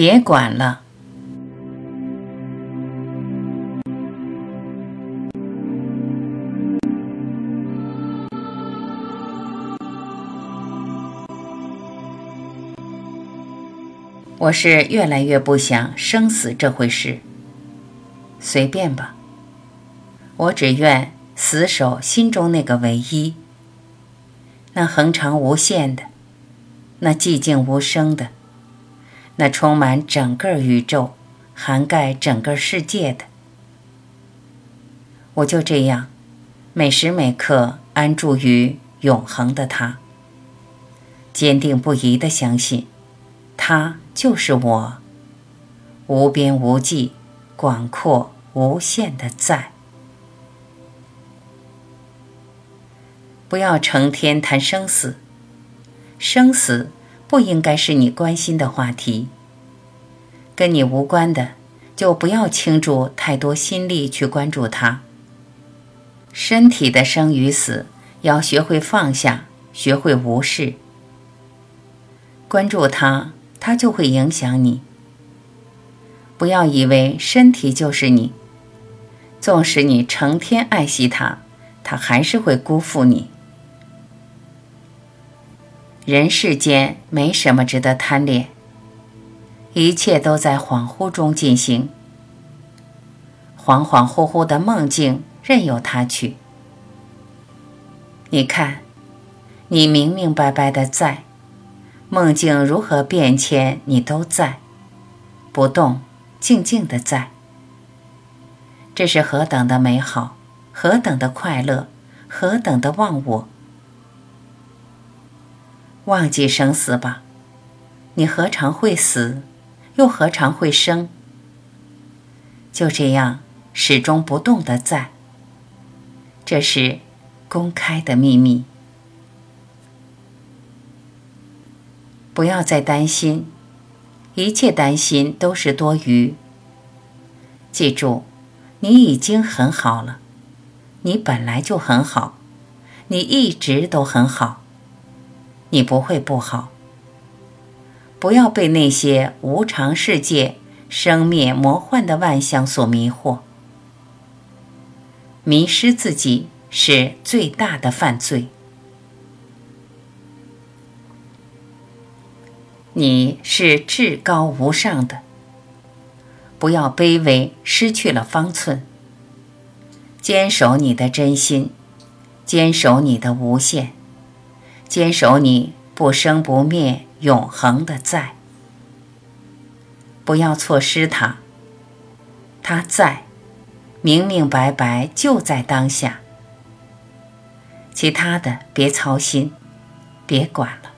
别管了。我是越来越不想生死这回事，随便吧。我只愿死守心中那个唯一，那恒长无限的，那寂静无声的，那充满整个宇宙、涵盖整个世界的。我就这样，每时每刻安住于永恒的他，坚定不移的相信。他就是我，无边无际、广阔无限的在。不要成天谈生死，生死不应该是你关心的话题。跟你无关的，就不要倾注太多心力去关注它。身体的生与死，要学会放下，学会无视。关注它。它就会影响你。不要以为身体就是你，纵使你成天爱惜它，它还是会辜负你。人世间没什么值得贪恋，一切都在恍惚中进行。恍恍惚惚的梦境，任由它去。你看，你明明白白的在。梦境如何变迁，你都在，不动，静静的在。这是何等的美好，何等的快乐，何等的忘我。忘记生死吧，你何尝会死，又何尝会生？就这样始终不动的在。这是公开的秘密。不要再担心，一切担心都是多余。记住，你已经很好了，你本来就很好，你一直都很好，你不会不好。不要被那些无常世界、生灭魔幻的万象所迷惑，迷失自己是最大的犯罪。你是至高无上的，不要卑微，失去了方寸。坚守你的真心，坚守你的无限，坚守你不生不灭、永恒的在。不要错失它，它在，明明白白就在当下。其他的别操心，别管了。